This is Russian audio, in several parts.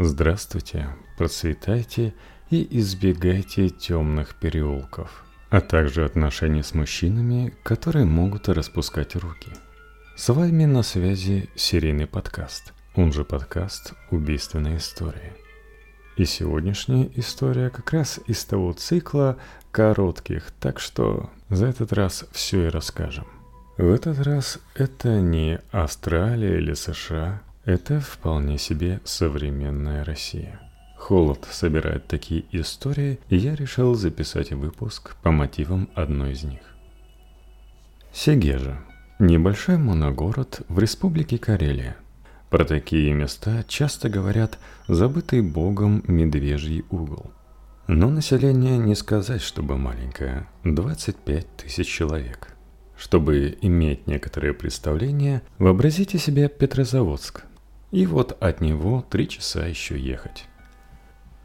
Здравствуйте, процветайте и избегайте темных переулков, а также отношений с мужчинами, которые могут распускать руки. С вами на связи серийный подкаст, он же подкаст «Убийственная история». И сегодняшняя история как раз из того цикла коротких, так что за этот раз все и расскажем. В этот раз это не Австралия или США, это вполне себе современная Россия. Холод собирает такие истории, и я решил записать выпуск по мотивам одной из них. Сегежа – небольшой моногород в республике Карелия. Про такие места часто говорят «забытый богом медвежий угол». Но население не сказать, чтобы маленькое – 25 тысяч человек – чтобы иметь некоторое представление, вообразите себе Петрозаводск. И вот от него три часа еще ехать.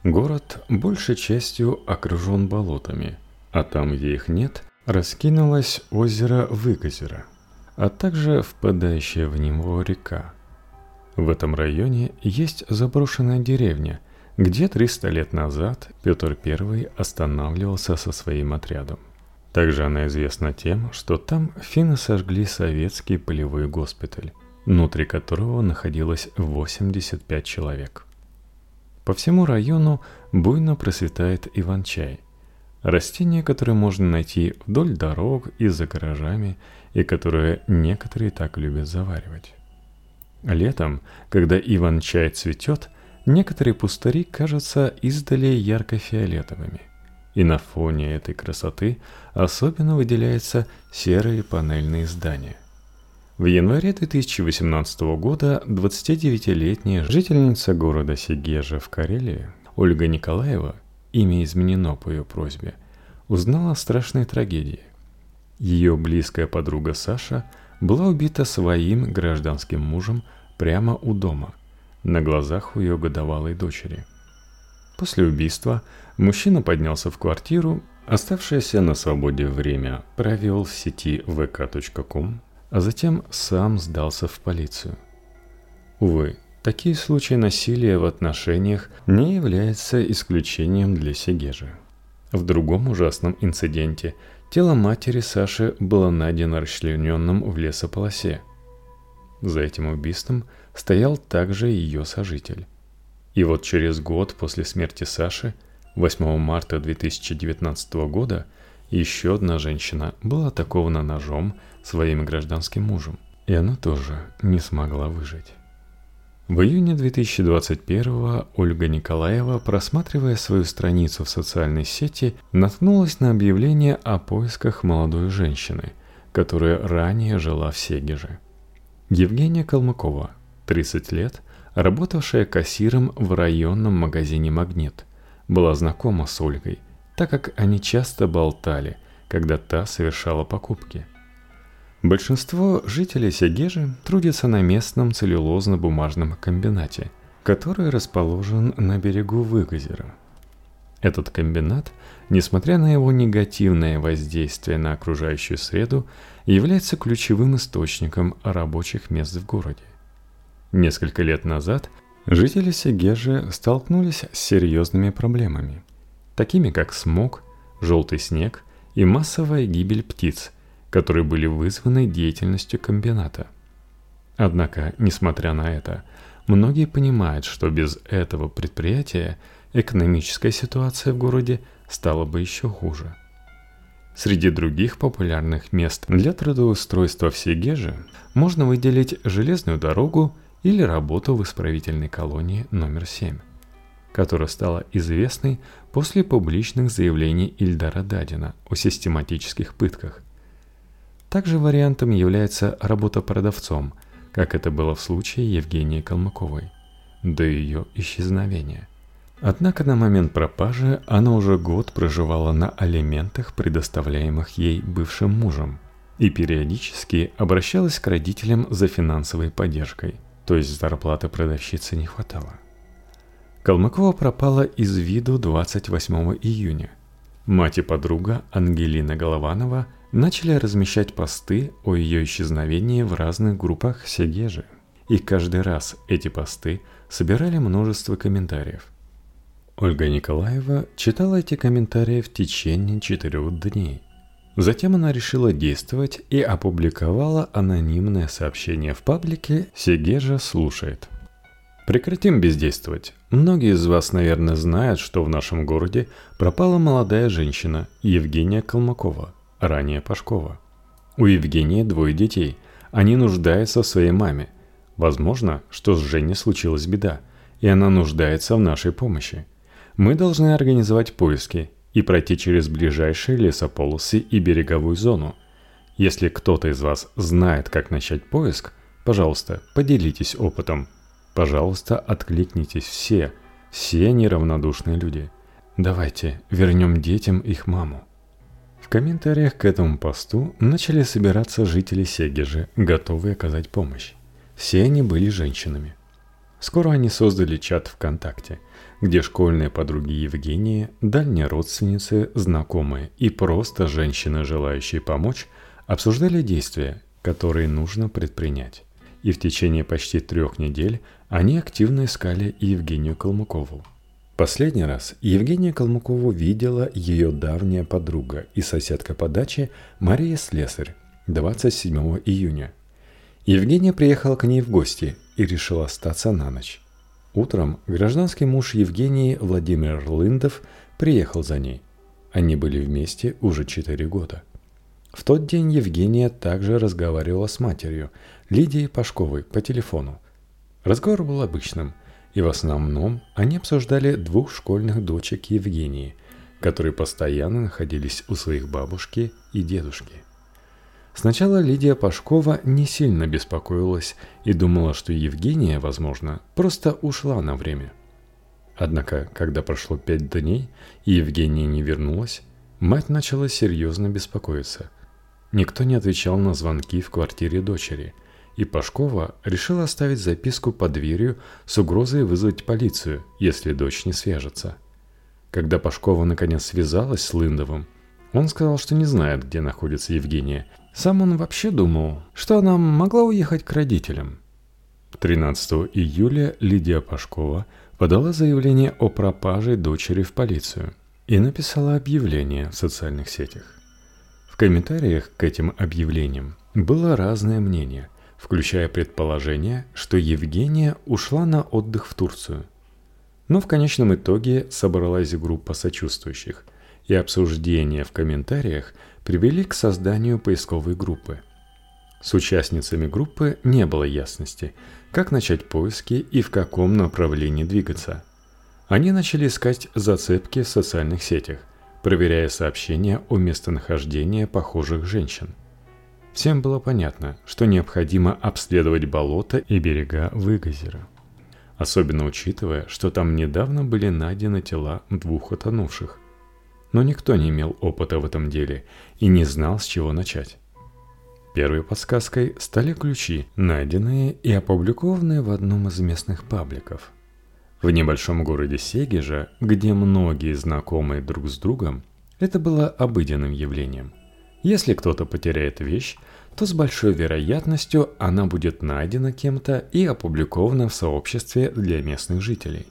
Город большей частью окружен болотами, а там, где их нет, раскинулось озеро Выгозеро, а также впадающая в него река. В этом районе есть заброшенная деревня, где 300 лет назад Петр I останавливался со своим отрядом. Также она известна тем, что там финны сожгли советский полевой госпиталь, внутри которого находилось 85 человек. По всему району буйно процветает иван-чай, растение, которое можно найти вдоль дорог и за гаражами, и которое некоторые так любят заваривать. Летом, когда иван-чай цветет, некоторые пустыри кажутся издали ярко-фиолетовыми – и на фоне этой красоты особенно выделяются серые панельные здания. В январе 2018 года 29-летняя жительница города Сегежа в Карелии Ольга Николаева, имя изменено по ее просьбе, узнала о страшной трагедии. Ее близкая подруга Саша была убита своим гражданским мужем прямо у дома, на глазах у ее годовалой дочери – После убийства мужчина поднялся в квартиру, оставшееся на свободе время провел в сети vk.com, а затем сам сдался в полицию. Увы, такие случаи насилия в отношениях не являются исключением для Сегежи. В другом ужасном инциденте тело матери Саши было найдено расчлененным в лесополосе. За этим убийством стоял также ее сожитель. И вот через год после смерти Саши, 8 марта 2019 года, еще одна женщина была атакована ножом своим гражданским мужем, и она тоже не смогла выжить. В июне 2021 Ольга Николаева, просматривая свою страницу в социальной сети, наткнулась на объявление о поисках молодой женщины, которая ранее жила в Сегеже. Евгения Калмыкова, 30 лет – работавшая кассиром в районном магазине «Магнит», была знакома с Ольгой, так как они часто болтали, когда та совершала покупки. Большинство жителей Сегежи трудятся на местном целлюлозно-бумажном комбинате, который расположен на берегу Выгозера. Этот комбинат, несмотря на его негативное воздействие на окружающую среду, является ключевым источником рабочих мест в городе. Несколько лет назад жители Сегежи столкнулись с серьезными проблемами, такими как смог, желтый снег и массовая гибель птиц, которые были вызваны деятельностью комбината. Однако, несмотря на это, многие понимают, что без этого предприятия экономическая ситуация в городе стала бы еще хуже. Среди других популярных мест для трудоустройства в Сегеже можно выделить железную дорогу или работу в исправительной колонии номер 7, которая стала известной после публичных заявлений Ильдара Дадина о систематических пытках. Также вариантом является работа продавцом, как это было в случае Евгении Калмыковой, до ее исчезновения. Однако на момент пропажи она уже год проживала на алиментах, предоставляемых ей бывшим мужем, и периодически обращалась к родителям за финансовой поддержкой – то есть зарплаты продавщицы не хватало. Калмыкова пропала из виду 28 июня. Мать и подруга Ангелина Голованова начали размещать посты о ее исчезновении в разных группах Сегежи. и каждый раз эти посты собирали множество комментариев. Ольга Николаева читала эти комментарии в течение четырех дней. Затем она решила действовать и опубликовала анонимное сообщение в паблике «Сегежа слушает». Прекратим бездействовать. Многие из вас, наверное, знают, что в нашем городе пропала молодая женщина Евгения Колмакова, ранее Пашкова. У Евгении двое детей. Они нуждаются в своей маме. Возможно, что с Женей случилась беда, и она нуждается в нашей помощи. Мы должны организовать поиски и пройти через ближайшие лесополосы и береговую зону. Если кто-то из вас знает, как начать поиск, пожалуйста, поделитесь опытом. Пожалуйста, откликнитесь все, все неравнодушные люди. Давайте вернем детям их маму. Комментариях к этому посту начали собираться жители Сегежи, готовые оказать помощь. Все они были женщинами. Скоро они создали чат ВКонтакте – где школьные подруги Евгении, дальние родственницы, знакомые и просто женщины, желающие помочь, обсуждали действия, которые нужно предпринять. И в течение почти трех недель они активно искали Евгению Калмыкову. Последний раз Евгения Калмыкову видела ее давняя подруга и соседка по даче Мария Слесарь 27 июня. Евгения приехала к ней в гости и решила остаться на ночь. Утром гражданский муж Евгении Владимир Лындов приехал за ней. Они были вместе уже четыре года. В тот день Евгения также разговаривала с матерью, Лидией Пашковой, по телефону. Разговор был обычным, и в основном они обсуждали двух школьных дочек Евгении, которые постоянно находились у своих бабушки и дедушки. Сначала Лидия Пашкова не сильно беспокоилась и думала, что Евгения, возможно, просто ушла на время. Однако, когда прошло пять дней и Евгения не вернулась, мать начала серьезно беспокоиться. Никто не отвечал на звонки в квартире дочери, и Пашкова решила оставить записку под дверью с угрозой вызвать полицию, если дочь не свяжется. Когда Пашкова наконец связалась с Лындовым, он сказал, что не знает, где находится Евгения – сам он вообще думал, что она могла уехать к родителям. 13 июля Лидия Пашкова подала заявление о пропаже дочери в полицию и написала объявление в социальных сетях. В комментариях к этим объявлениям было разное мнение, включая предположение, что Евгения ушла на отдых в Турцию. Но в конечном итоге собралась группа сочувствующих, и обсуждения в комментариях привели к созданию поисковой группы. С участницами группы не было ясности, как начать поиски и в каком направлении двигаться. Они начали искать зацепки в социальных сетях, проверяя сообщения о местонахождении похожих женщин. Всем было понятно, что необходимо обследовать болота и берега Выгозера. Особенно учитывая, что там недавно были найдены тела двух утонувших но никто не имел опыта в этом деле и не знал, с чего начать. Первой подсказкой стали ключи, найденные и опубликованные в одном из местных пабликов. В небольшом городе Сегежа, где многие знакомы друг с другом, это было обыденным явлением. Если кто-то потеряет вещь, то с большой вероятностью она будет найдена кем-то и опубликована в сообществе для местных жителей.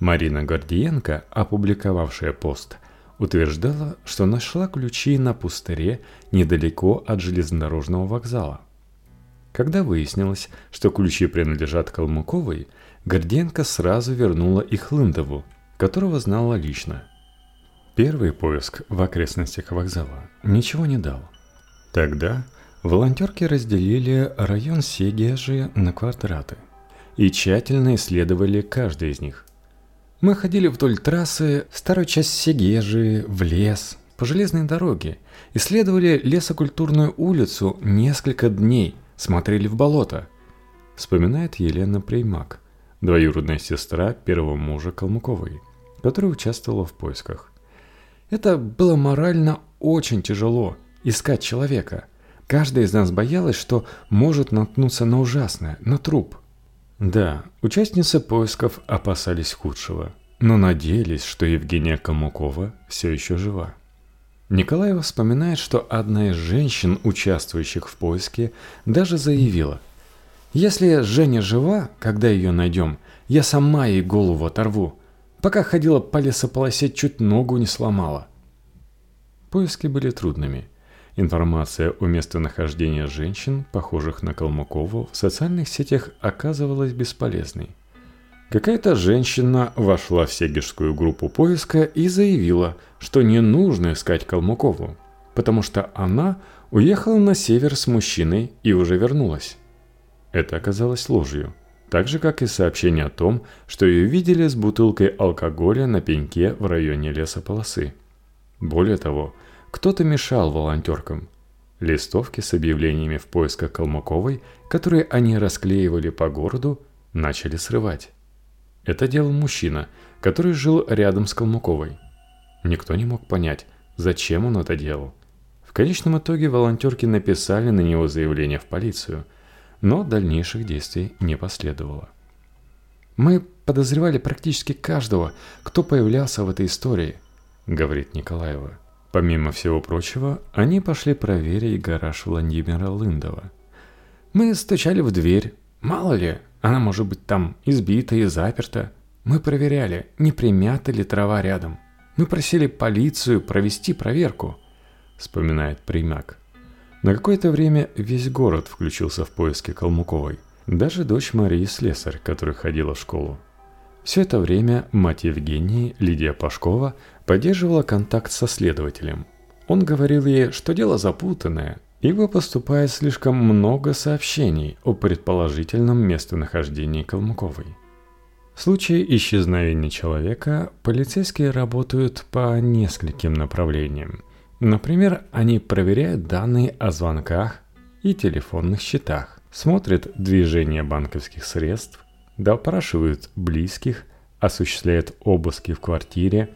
Марина Гордиенко, опубликовавшая пост, утверждала, что нашла ключи на пустыре недалеко от железнодорожного вокзала. Когда выяснилось, что ключи принадлежат Калмыковой, Горденко сразу вернула их Лындову, которого знала лично. Первый поиск в окрестностях вокзала ничего не дал. Тогда волонтерки разделили район Сегежи на квадраты и тщательно исследовали каждый из них – мы ходили вдоль трассы, старую часть Сегежи, в лес, по железной дороге, исследовали лесокультурную улицу несколько дней, смотрели в болото. Вспоминает Елена Преймак, двоюродная сестра первого мужа Калмыковой, которая участвовала в поисках. Это было морально очень тяжело – искать человека. Каждая из нас боялась, что может наткнуться на ужасное, на труп – да, участницы поисков опасались худшего, но надеялись, что Евгения Камукова все еще жива. Николаева вспоминает, что одна из женщин, участвующих в поиске, даже заявила Если Женя жива, когда ее найдем, я сама ей голову оторву. Пока ходила по лесополосе, чуть ногу не сломала. Поиски были трудными. Информация о местонахождении женщин, похожих на Калмыкову, в социальных сетях оказывалась бесполезной. Какая-то женщина вошла в сегежскую группу поиска и заявила, что не нужно искать Калмыкову, потому что она уехала на север с мужчиной и уже вернулась. Это оказалось ложью, так же, как и сообщение о том, что ее видели с бутылкой алкоголя на пеньке в районе лесополосы. Более того, кто-то мешал волонтеркам. Листовки с объявлениями в поисках Калмыковой, которые они расклеивали по городу, начали срывать. Это делал мужчина, который жил рядом с Калмыковой. Никто не мог понять, зачем он это делал. В конечном итоге волонтерки написали на него заявление в полицию, но дальнейших действий не последовало. «Мы подозревали практически каждого, кто появлялся в этой истории», — говорит Николаева. Помимо всего прочего, они пошли проверить гараж Владимира Лындова. «Мы стучали в дверь. Мало ли, она может быть там избита и заперта. Мы проверяли, не примята ли трава рядом. Мы просили полицию провести проверку», — вспоминает Примак. На какое-то время весь город включился в поиски Калмуковой. Даже дочь Марии Слесарь, которая ходила в школу. Все это время мать Евгении, Лидия Пашкова, поддерживала контакт со следователем. Он говорил ей, что дело запутанное, ибо поступает слишком много сообщений о предположительном местонахождении Калмыковой. В случае исчезновения человека полицейские работают по нескольким направлениям. Например, они проверяют данные о звонках и телефонных счетах, смотрят движение банковских средств, допрашивают близких, осуществляют обыски в квартире,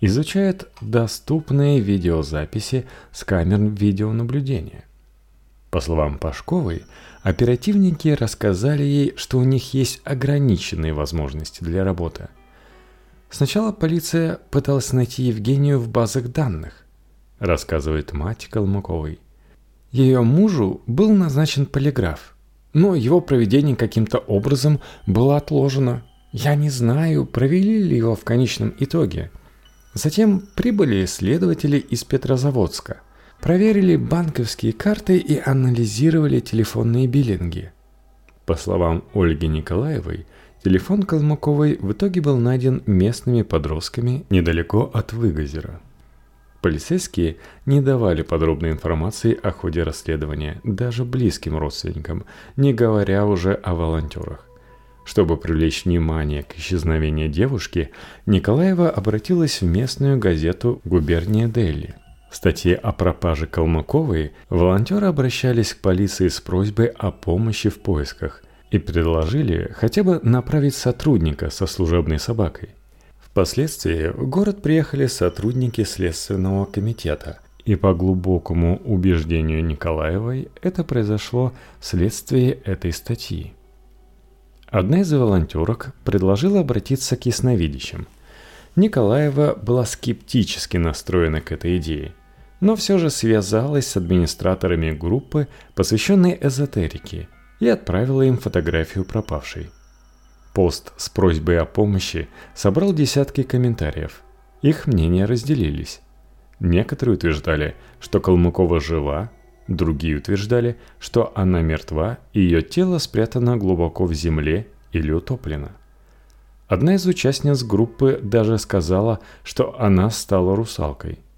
изучают доступные видеозаписи с камер видеонаблюдения. По словам Пашковой, оперативники рассказали ей, что у них есть ограниченные возможности для работы. Сначала полиция пыталась найти Евгению в базах данных, рассказывает мать Калмыковой. Ее мужу был назначен полиграф, но его проведение каким-то образом было отложено. Я не знаю, провели ли его в конечном итоге. Затем прибыли следователи из Петрозаводска – проверили банковские карты и анализировали телефонные биллинги. По словам Ольги Николаевой, телефон Калмыковой в итоге был найден местными подростками недалеко от Выгозера. Полицейские не давали подробной информации о ходе расследования даже близким родственникам, не говоря уже о волонтерах. Чтобы привлечь внимание к исчезновению девушки, Николаева обратилась в местную газету «Губерния Дели», в статье о пропаже Калмыковой волонтеры обращались к полиции с просьбой о помощи в поисках и предложили хотя бы направить сотрудника со служебной собакой. Впоследствии в город приехали сотрудники Следственного комитета, и по глубокому убеждению Николаевой это произошло вследствие этой статьи. Одна из волонтерок предложила обратиться к ясновидящим. Николаева была скептически настроена к этой идее – но все же связалась с администраторами группы, посвященной эзотерике, и отправила им фотографию пропавшей. Пост с просьбой о помощи собрал десятки комментариев. Их мнения разделились. Некоторые утверждали, что Калмыкова жива, другие утверждали, что она мертва и ее тело спрятано глубоко в земле или утоплено. Одна из участниц группы даже сказала, что она стала русалкой –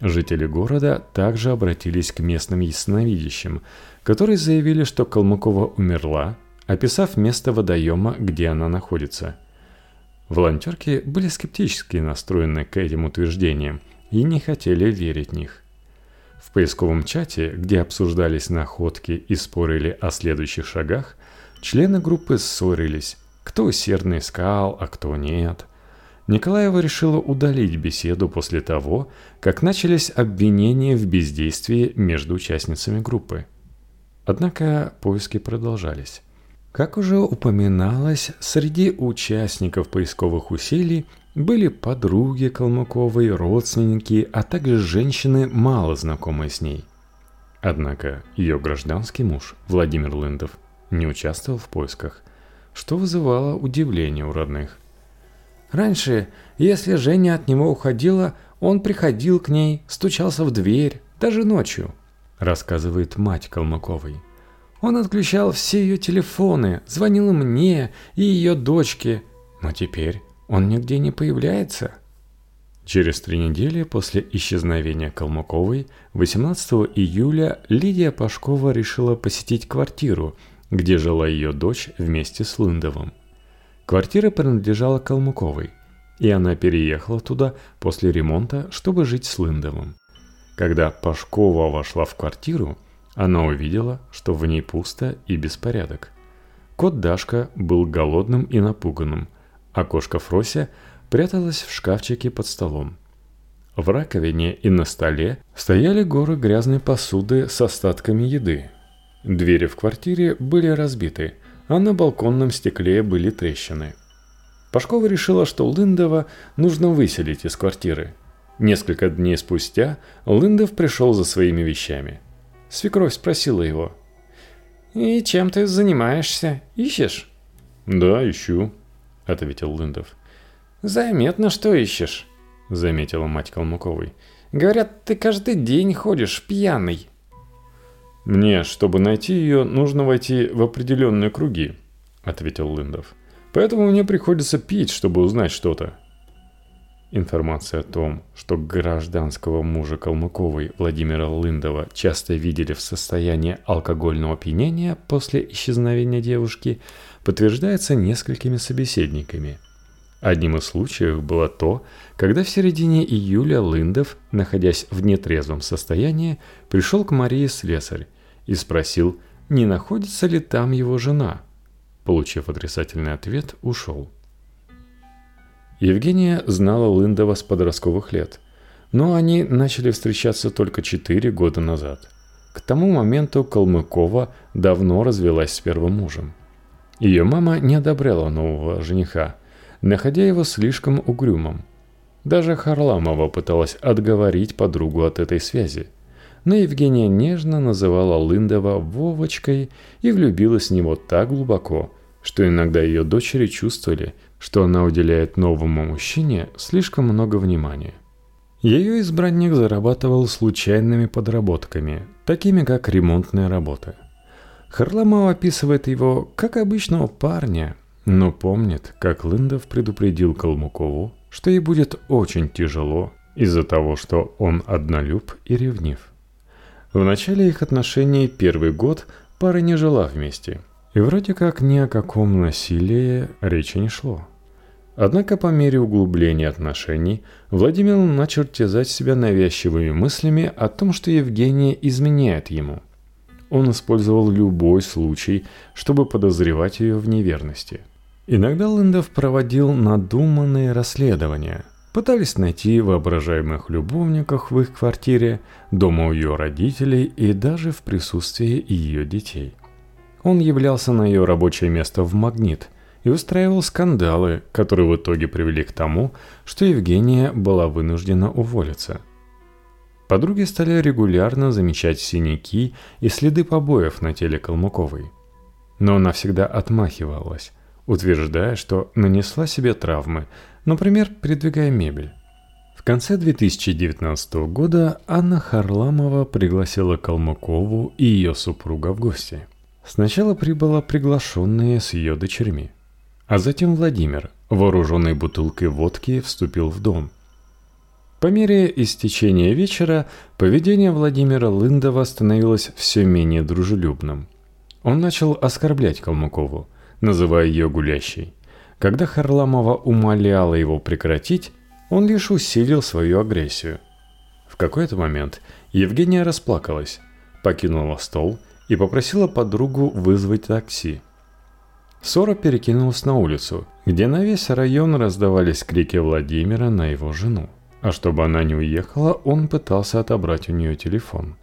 Жители города также обратились к местным ясновидящим, которые заявили, что Калмыкова умерла, описав место водоема, где она находится. Волонтерки были скептически настроены к этим утверждениям и не хотели верить в них. В поисковом чате, где обсуждались находки и спорили о следующих шагах, члены группы ссорились, кто усердно искал, а кто нет – Николаева решила удалить беседу после того, как начались обвинения в бездействии между участницами группы. Однако поиски продолжались. Как уже упоминалось, среди участников поисковых усилий были подруги Калмыковой, родственники, а также женщины, мало знакомые с ней. Однако ее гражданский муж, Владимир Лындов, не участвовал в поисках, что вызывало удивление у родных. Раньше, если Женя от него уходила, он приходил к ней, стучался в дверь, даже ночью, рассказывает мать Калмыковой. Он отключал все ее телефоны, звонил мне и ее дочке, но теперь он нигде не появляется. Через три недели после исчезновения Калмыковой, 18 июля Лидия Пашкова решила посетить квартиру, где жила ее дочь вместе с Лындовым. Квартира принадлежала Калмыковой, и она переехала туда после ремонта, чтобы жить с Лындовым. Когда Пашкова вошла в квартиру, она увидела, что в ней пусто и беспорядок. Кот Дашка был голодным и напуганным, а кошка Фрося пряталась в шкафчике под столом. В раковине и на столе стояли горы грязной посуды с остатками еды. Двери в квартире были разбиты, а на балконном стекле были трещины. Пашкова решила, что Лындова нужно выселить из квартиры. Несколько дней спустя Лындов пришел за своими вещами. Свекровь спросила его. «И чем ты занимаешься? Ищешь?» «Да, ищу», — ответил Лындов. «Заметно, что ищешь», — заметила мать Калмыковой. «Говорят, ты каждый день ходишь пьяный». «Мне, чтобы найти ее, нужно войти в определенные круги», — ответил Лындов. «Поэтому мне приходится пить, чтобы узнать что-то». Информация о том, что гражданского мужа Калмыковой Владимира Лындова часто видели в состоянии алкогольного опьянения после исчезновения девушки, подтверждается несколькими собеседниками. Одним из случаев было то, когда в середине июля Лындов, находясь в нетрезвом состоянии, пришел к Марии Слесарь и спросил, не находится ли там его жена. Получив отрицательный ответ, ушел. Евгения знала Лындова с подростковых лет, но они начали встречаться только 4 года назад. К тому моменту Калмыкова давно развелась с первым мужем. Ее мама не одобряла нового жениха, находя его слишком угрюмым. Даже Харламова пыталась отговорить подругу от этой связи – но Евгения нежно называла Лындова Вовочкой и влюбилась в него так глубоко, что иногда ее дочери чувствовали, что она уделяет новому мужчине слишком много внимания. Ее избранник зарабатывал случайными подработками, такими как ремонтная работа. Харламов описывает его как обычного парня, но помнит, как Лындов предупредил Калмукову, что ей будет очень тяжело из-за того, что он однолюб и ревнив. В начале их отношений первый год пара не жила вместе, и вроде как ни о каком насилии речи не шло. Однако по мере углубления отношений Владимир начал терзать себя навязчивыми мыслями о том, что Евгения изменяет ему. Он использовал любой случай, чтобы подозревать ее в неверности. Иногда Лэндов проводил надуманные расследования – Пытались найти воображаемых любовников в их квартире, дома у ее родителей и даже в присутствии ее детей. Он являлся на ее рабочее место в «Магнит» и устраивал скандалы, которые в итоге привели к тому, что Евгения была вынуждена уволиться. Подруги стали регулярно замечать синяки и следы побоев на теле Калмыковой. Но она всегда отмахивалась, утверждая, что нанесла себе травмы, например, передвигая мебель. В конце 2019 года Анна Харламова пригласила Калмыкову и ее супруга в гости. Сначала прибыла приглашенные с ее дочерьми. А затем Владимир, вооруженный бутылкой водки, вступил в дом. По мере истечения вечера поведение Владимира Лындова становилось все менее дружелюбным. Он начал оскорблять Калмыкову, называя ее гулящей. Когда Харламова умоляла его прекратить, он лишь усилил свою агрессию. В какой-то момент Евгения расплакалась, покинула стол и попросила подругу вызвать такси. Ссора перекинулась на улицу, где на весь район раздавались крики Владимира на его жену. А чтобы она не уехала, он пытался отобрать у нее телефон.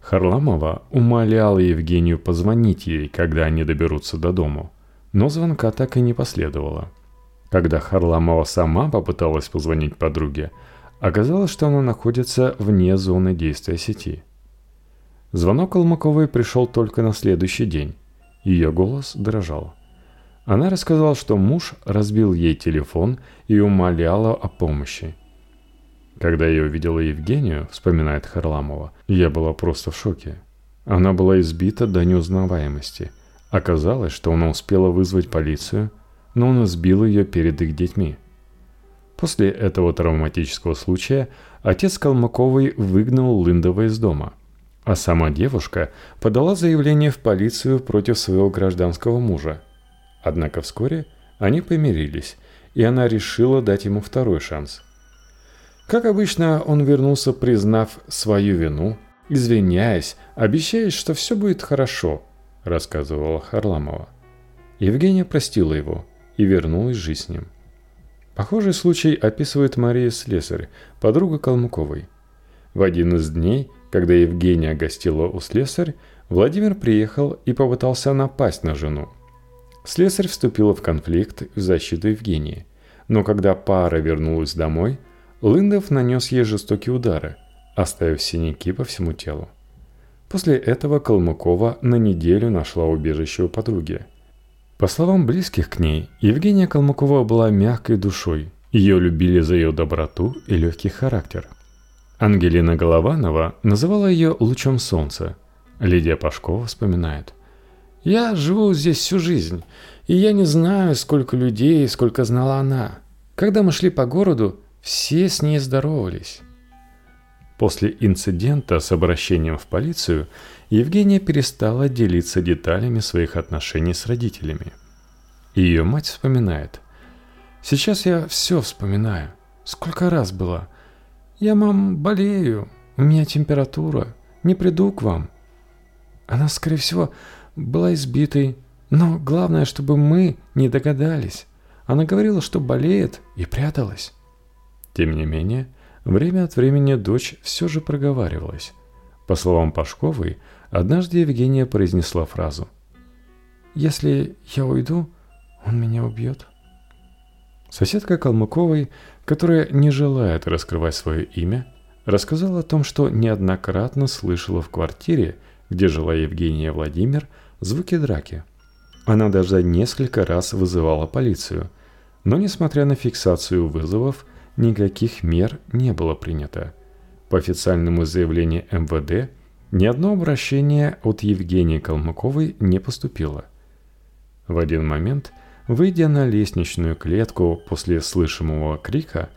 Харламова умоляла Евгению позвонить ей, когда они доберутся до дому но звонка так и не последовало. Когда Харламова сама попыталась позвонить подруге, оказалось, что она находится вне зоны действия сети. Звонок Калмыковой пришел только на следующий день. Ее голос дрожал. Она рассказала, что муж разбил ей телефон и умоляла о помощи. Когда я увидела Евгению, вспоминает Харламова, я была просто в шоке. Она была избита до неузнаваемости. Оказалось, что она успела вызвать полицию, но он избил ее перед их детьми. После этого травматического случая отец Калмыковой выгнал Лындова из дома, а сама девушка подала заявление в полицию против своего гражданского мужа. Однако вскоре они помирились, и она решила дать ему второй шанс. Как обычно, он вернулся, признав свою вину, извиняясь, обещаясь, что все будет хорошо, рассказывала Харламова. Евгения простила его и вернулась жить с ним. Похожий случай описывает Мария Слесарь, подруга Калмыковой. В один из дней, когда Евгения гостила у Слесарь, Владимир приехал и попытался напасть на жену. Слесарь вступила в конфликт в защиту Евгении, но когда пара вернулась домой, Лындов нанес ей жестокие удары, оставив синяки по всему телу. После этого Калмыкова на неделю нашла убежище у подруги – по словам близких к ней, Евгения Калмыкова была мягкой душой. Ее любили за ее доброту и легкий характер. Ангелина Голованова называла ее «лучом солнца». Лидия Пашкова вспоминает. «Я живу здесь всю жизнь, и я не знаю, сколько людей, сколько знала она. Когда мы шли по городу, все с ней здоровались». После инцидента с обращением в полицию Евгения перестала делиться деталями своих отношений с родителями. Ее мать вспоминает. «Сейчас я все вспоминаю. Сколько раз было. Я, мам, болею. У меня температура. Не приду к вам». Она, скорее всего, была избитой, но главное, чтобы мы не догадались. Она говорила, что болеет, и пряталась. Тем не менее, время от времени дочь все же проговаривалась. По словам Пашковой, Однажды Евгения произнесла фразу. «Если я уйду, он меня убьет». Соседка Калмыковой, которая не желает раскрывать свое имя, рассказала о том, что неоднократно слышала в квартире, где жила Евгения Владимир, звуки драки. Она даже несколько раз вызывала полицию, но несмотря на фиксацию вызовов, никаких мер не было принято. По официальному заявлению МВД – ни одно обращение от Евгении Калмыковой не поступило. В один момент, выйдя на лестничную клетку после слышимого крика,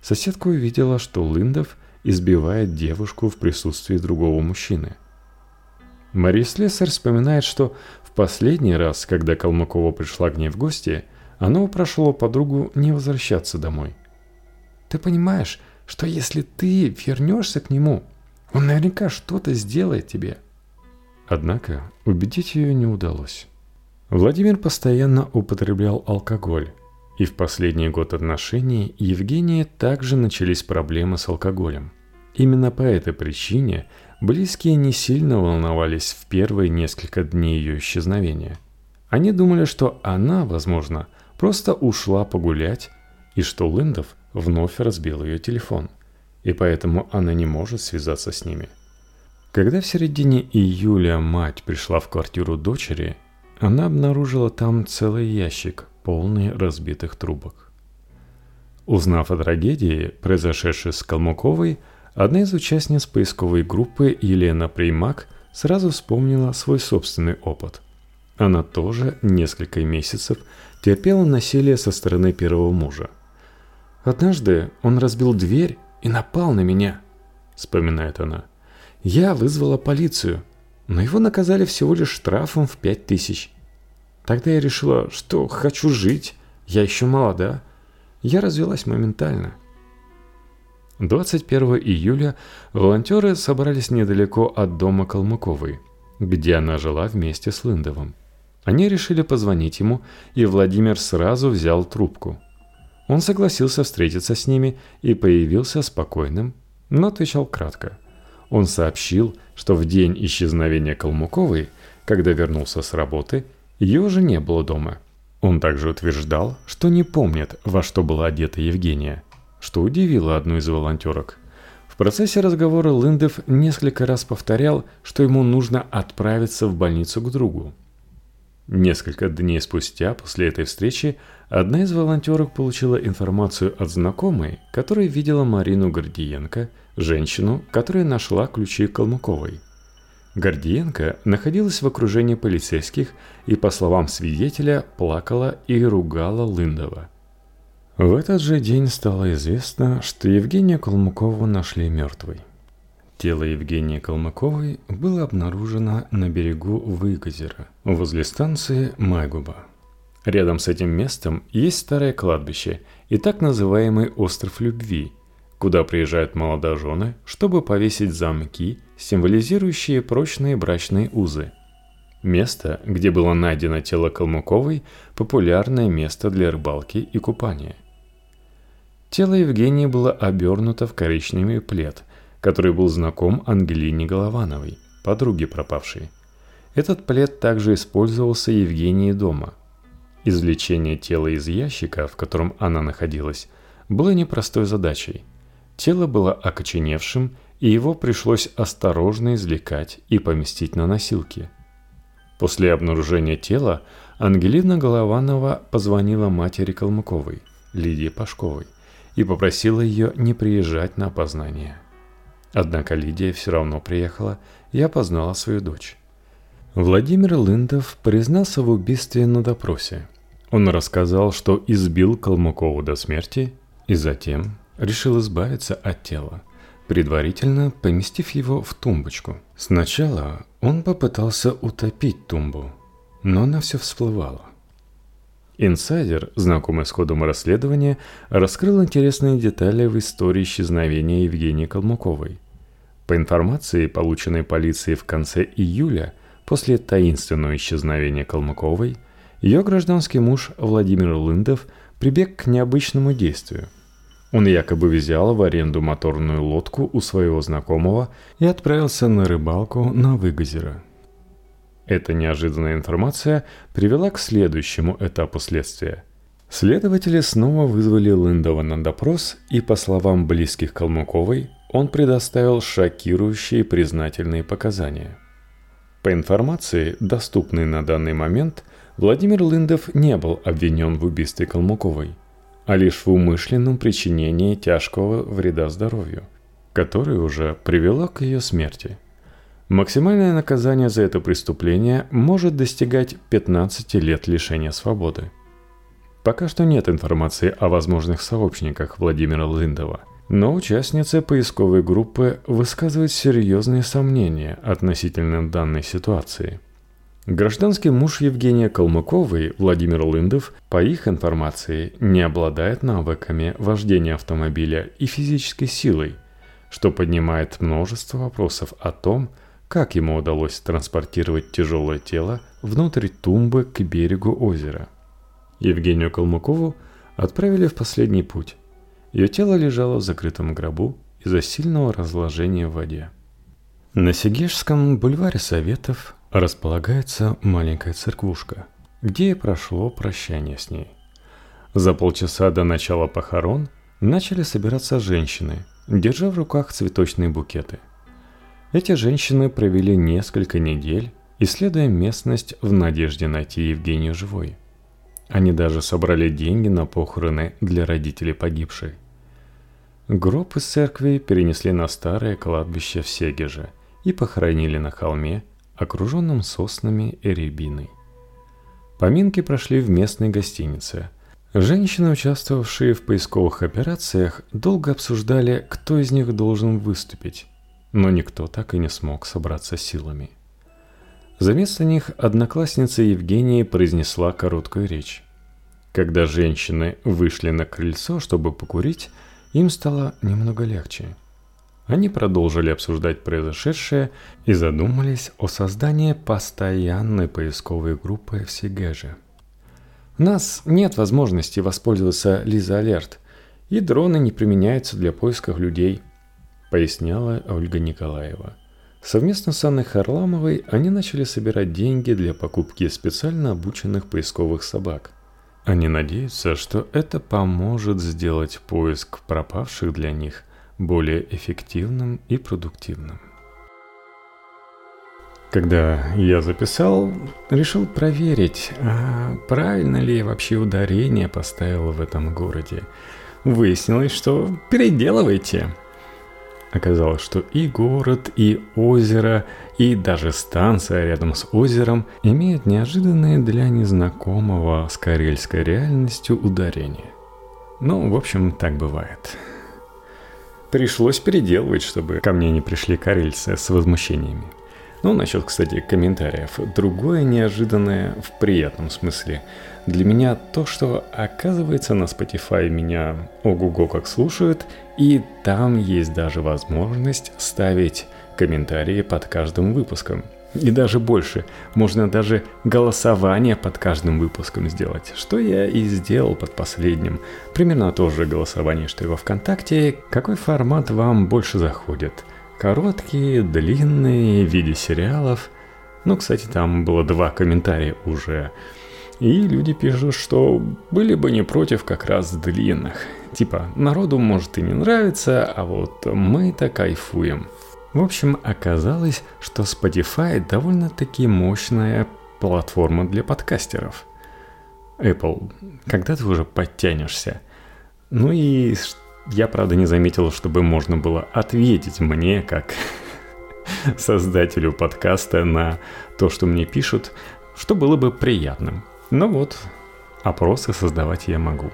соседка увидела, что Лындов избивает девушку в присутствии другого мужчины. Мария Слесарь вспоминает, что в последний раз, когда Калмыкова пришла к ней в гости, она упрашивала подругу не возвращаться домой. «Ты понимаешь, что если ты вернешься к нему, он наверняка что-то сделает тебе. Однако убедить ее не удалось. Владимир постоянно употреблял алкоголь, и в последний год отношений Евгении также начались проблемы с алкоголем. Именно по этой причине близкие не сильно волновались в первые несколько дней ее исчезновения. Они думали, что она, возможно, просто ушла погулять, и что Лындов вновь разбил ее телефон – и поэтому она не может связаться с ними. Когда в середине июля мать пришла в квартиру дочери, она обнаружила там целый ящик, полный разбитых трубок. Узнав о трагедии, произошедшей с Калмуковой, одна из участниц поисковой группы Елена Примак сразу вспомнила свой собственный опыт. Она тоже несколько месяцев терпела насилие со стороны первого мужа. Однажды он разбил дверь и напал на меня», — вспоминает она. «Я вызвала полицию, но его наказали всего лишь штрафом в пять тысяч. Тогда я решила, что хочу жить, я еще молода. Я развелась моментально». 21 июля волонтеры собрались недалеко от дома Калмыковой, где она жила вместе с Лындовым. Они решили позвонить ему, и Владимир сразу взял трубку. Он согласился встретиться с ними и появился спокойным, но отвечал кратко. Он сообщил, что в день исчезновения Калмуковой, когда вернулся с работы, ее уже не было дома. Он также утверждал, что не помнит, во что была одета Евгения, что удивило одну из волонтерок. В процессе разговора Лындов несколько раз повторял, что ему нужно отправиться в больницу к другу. Несколько дней спустя после этой встречи одна из волонтерок получила информацию от знакомой, которая видела Марину Гордиенко, женщину, которая нашла ключи Калмыковой. Гордиенко находилась в окружении полицейских и, по словам свидетеля, плакала и ругала Лындова. В этот же день стало известно, что Евгения Калмыкову нашли мертвой. Тело Евгении Калмыковой было обнаружено на берегу Выгозера, возле станции Майгуба. Рядом с этим местом есть старое кладбище и так называемый «Остров любви», куда приезжают молодожены, чтобы повесить замки, символизирующие прочные брачные узы. Место, где было найдено тело Калмыковой, популярное место для рыбалки и купания. Тело Евгении было обернуто в коричневый плед – который был знаком Ангелине Головановой, подруге пропавшей. Этот плед также использовался Евгенией дома. Извлечение тела из ящика, в котором она находилась, было непростой задачей. Тело было окоченевшим, и его пришлось осторожно извлекать и поместить на носилки. После обнаружения тела Ангелина Голованова позвонила матери Калмыковой, Лидии Пашковой, и попросила ее не приезжать на опознание. Однако Лидия все равно приехала и опознала свою дочь. Владимир Лындов признался в убийстве на допросе. Он рассказал, что избил Калмыкову до смерти и затем решил избавиться от тела, предварительно поместив его в тумбочку. Сначала он попытался утопить тумбу, но она все всплывала. Инсайдер, знакомый с ходом расследования, раскрыл интересные детали в истории исчезновения Евгении Калмыковой. По информации, полученной полицией в конце июля, после таинственного исчезновения Калмыковой, ее гражданский муж Владимир Лындов прибег к необычному действию. Он якобы взял в аренду моторную лодку у своего знакомого и отправился на рыбалку на Выгозеро. Эта неожиданная информация привела к следующему этапу следствия. Следователи снова вызвали Лындова на допрос, и, по словам близких Калмыковой, он предоставил шокирующие признательные показания. По информации, доступной на данный момент, Владимир Лындов не был обвинен в убийстве Калмуковой, а лишь в умышленном причинении тяжкого вреда здоровью, которое уже привело к ее смерти. Максимальное наказание за это преступление может достигать 15 лет лишения свободы. Пока что нет информации о возможных сообщниках Владимира Лындова – но участница поисковой группы высказывает серьезные сомнения относительно данной ситуации. Гражданский муж Евгения Калмыковой, Владимир Лындов, по их информации, не обладает навыками вождения автомобиля и физической силой, что поднимает множество вопросов о том, как ему удалось транспортировать тяжелое тело внутрь тумбы к берегу озера. Евгению Калмыкову отправили в последний путь, ее тело лежало в закрытом гробу из-за сильного разложения в воде. На Сегежском бульваре Советов располагается маленькая церквушка, где и прошло прощание с ней. За полчаса до начала похорон начали собираться женщины, держа в руках цветочные букеты. Эти женщины провели несколько недель, исследуя местность в надежде найти Евгению живой. Они даже собрали деньги на похороны для родителей погибшей. Гроб из церкви перенесли на старое кладбище в Сегеже и похоронили на холме, окруженном соснами и рябиной. Поминки прошли в местной гостинице. Женщины, участвовавшие в поисковых операциях, долго обсуждали, кто из них должен выступить, но никто так и не смог собраться силами. За место них одноклассница Евгения произнесла короткую речь. Когда женщины вышли на крыльцо, чтобы покурить, им стало немного легче. Они продолжили обсуждать произошедшее и задумались о создании постоянной поисковой группы в Сигеже. У нас нет возможности воспользоваться Лиза Алерт, и дроны не применяются для поиска людей, поясняла Ольга Николаева. Совместно с Анной Харламовой они начали собирать деньги для покупки специально обученных поисковых собак – они надеются, что это поможет сделать поиск пропавших для них более эффективным и продуктивным. Когда я записал, решил проверить, а правильно ли я вообще ударение поставил в этом городе. Выяснилось, что переделывайте. Оказалось, что и город, и озеро, и даже станция рядом с озером имеют неожиданное для незнакомого с карельской реальностью ударение. Ну, в общем, так бывает. Пришлось переделывать, чтобы ко мне не пришли карельцы с возмущениями. Ну, насчет, кстати, комментариев. Другое неожиданное в приятном смысле. Для меня то, что оказывается на Spotify меня ого-го как слушают, и там есть даже возможность ставить комментарии под каждым выпуском. И даже больше, можно даже голосование под каждым выпуском сделать, что я и сделал под последним. Примерно то же голосование, что и во ВКонтакте. Какой формат вам больше заходит – Короткие, длинные, в виде сериалов. Ну, кстати, там было два комментария уже. И люди пишут, что были бы не против как раз длинных. Типа, народу может и не нравится, а вот мы-то кайфуем. В общем, оказалось, что Spotify довольно-таки мощная платформа для подкастеров. Apple, когда ты уже подтянешься? Ну и я, правда, не заметил, чтобы можно было ответить мне, как создателю подкаста, на то, что мне пишут, что было бы приятным. Но вот, опросы создавать я могу.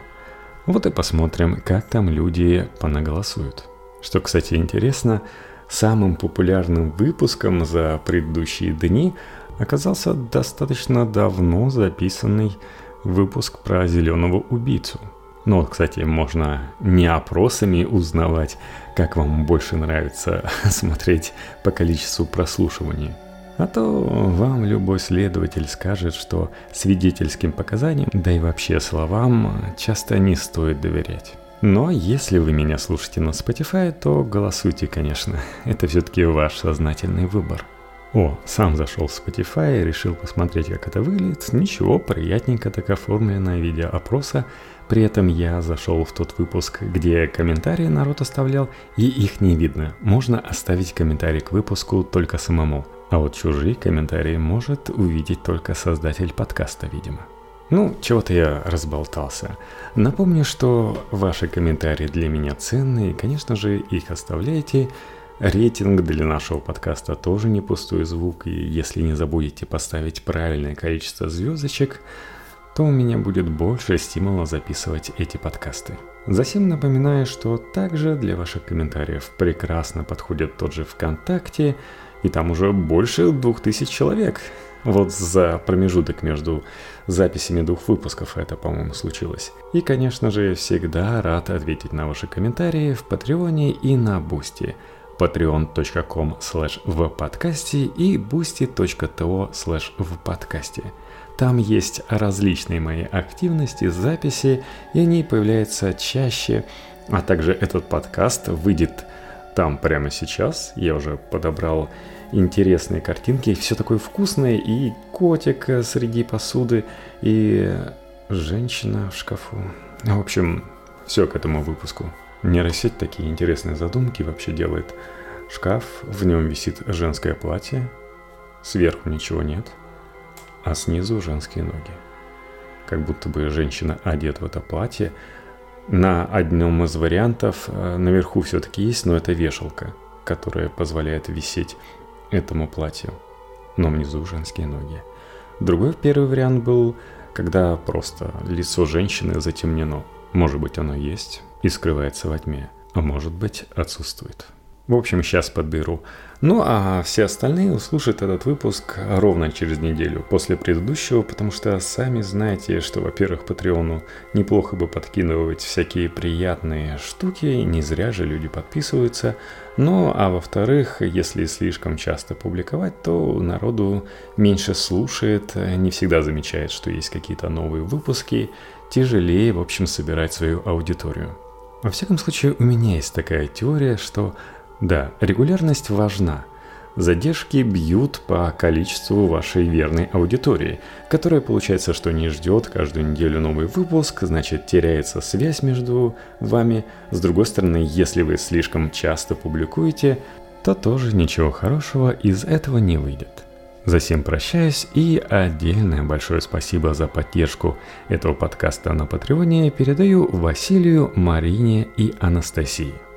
Вот и посмотрим, как там люди понаголосуют. Что, кстати, интересно, самым популярным выпуском за предыдущие дни оказался достаточно давно записанный выпуск про зеленого убийцу – ну вот, кстати, можно не опросами узнавать, как вам больше нравится смотреть по количеству прослушиваний. А то вам любой следователь скажет, что свидетельским показаниям, да и вообще словам, часто не стоит доверять. Но если вы меня слушаете на Spotify, то голосуйте, конечно. Это все-таки ваш сознательный выбор. О, сам зашел в Spotify и решил посмотреть, как это выглядит. Ничего, приятненько так оформленное видео опроса при этом я зашел в тот выпуск, где комментарии народ оставлял, и их не видно. Можно оставить комментарий к выпуску только самому. А вот чужие комментарии может увидеть только создатель подкаста, видимо. Ну, чего-то я разболтался. Напомню, что ваши комментарии для меня ценны, и, конечно же, их оставляйте. Рейтинг для нашего подкаста тоже не пустой звук, и если не забудете поставить правильное количество звездочек, то у меня будет больше стимула записывать эти подкасты. Затем напоминаю, что также для ваших комментариев прекрасно подходит тот же ВКонтакте, и там уже больше двух тысяч человек. Вот за промежуток между записями двух выпусков это, по-моему, случилось. И, конечно же, всегда рад ответить на ваши комментарии в Патреоне и на Бусти patreon.com slash в подкасте и boosty.to slash в подкасте. Там есть различные мои активности, записи, и они появляются чаще. А также этот подкаст выйдет там прямо сейчас. Я уже подобрал интересные картинки. Все такое вкусное. И котик среди посуды, и женщина в шкафу. В общем, все к этому выпуску. Нейросеть такие интересные задумки вообще делает. Шкаф, в нем висит женское платье, сверху ничего нет – а снизу женские ноги. Как будто бы женщина одета в это платье. На одном из вариантов э, наверху все-таки есть, но это вешалка, которая позволяет висеть этому платью. Но внизу женские ноги. Другой первый вариант был, когда просто лицо женщины затемнено. Может быть оно есть и скрывается во тьме, а может быть отсутствует. В общем, сейчас подберу. Ну а все остальные услышат этот выпуск ровно через неделю после предыдущего, потому что сами знаете, что, во-первых, Патреону неплохо бы подкидывать всякие приятные штуки, не зря же люди подписываются. Ну а во-вторых, если слишком часто публиковать, то народу меньше слушает, не всегда замечает, что есть какие-то новые выпуски, тяжелее, в общем, собирать свою аудиторию. Во всяком случае, у меня есть такая теория, что да, регулярность важна. Задержки бьют по количеству вашей верной аудитории, которая получается, что не ждет каждую неделю новый выпуск, значит теряется связь между вами. С другой стороны, если вы слишком часто публикуете, то тоже ничего хорошего из этого не выйдет. Засем прощаюсь и отдельное большое спасибо за поддержку этого подкаста на Патреоне передаю Василию, Марине и Анастасии.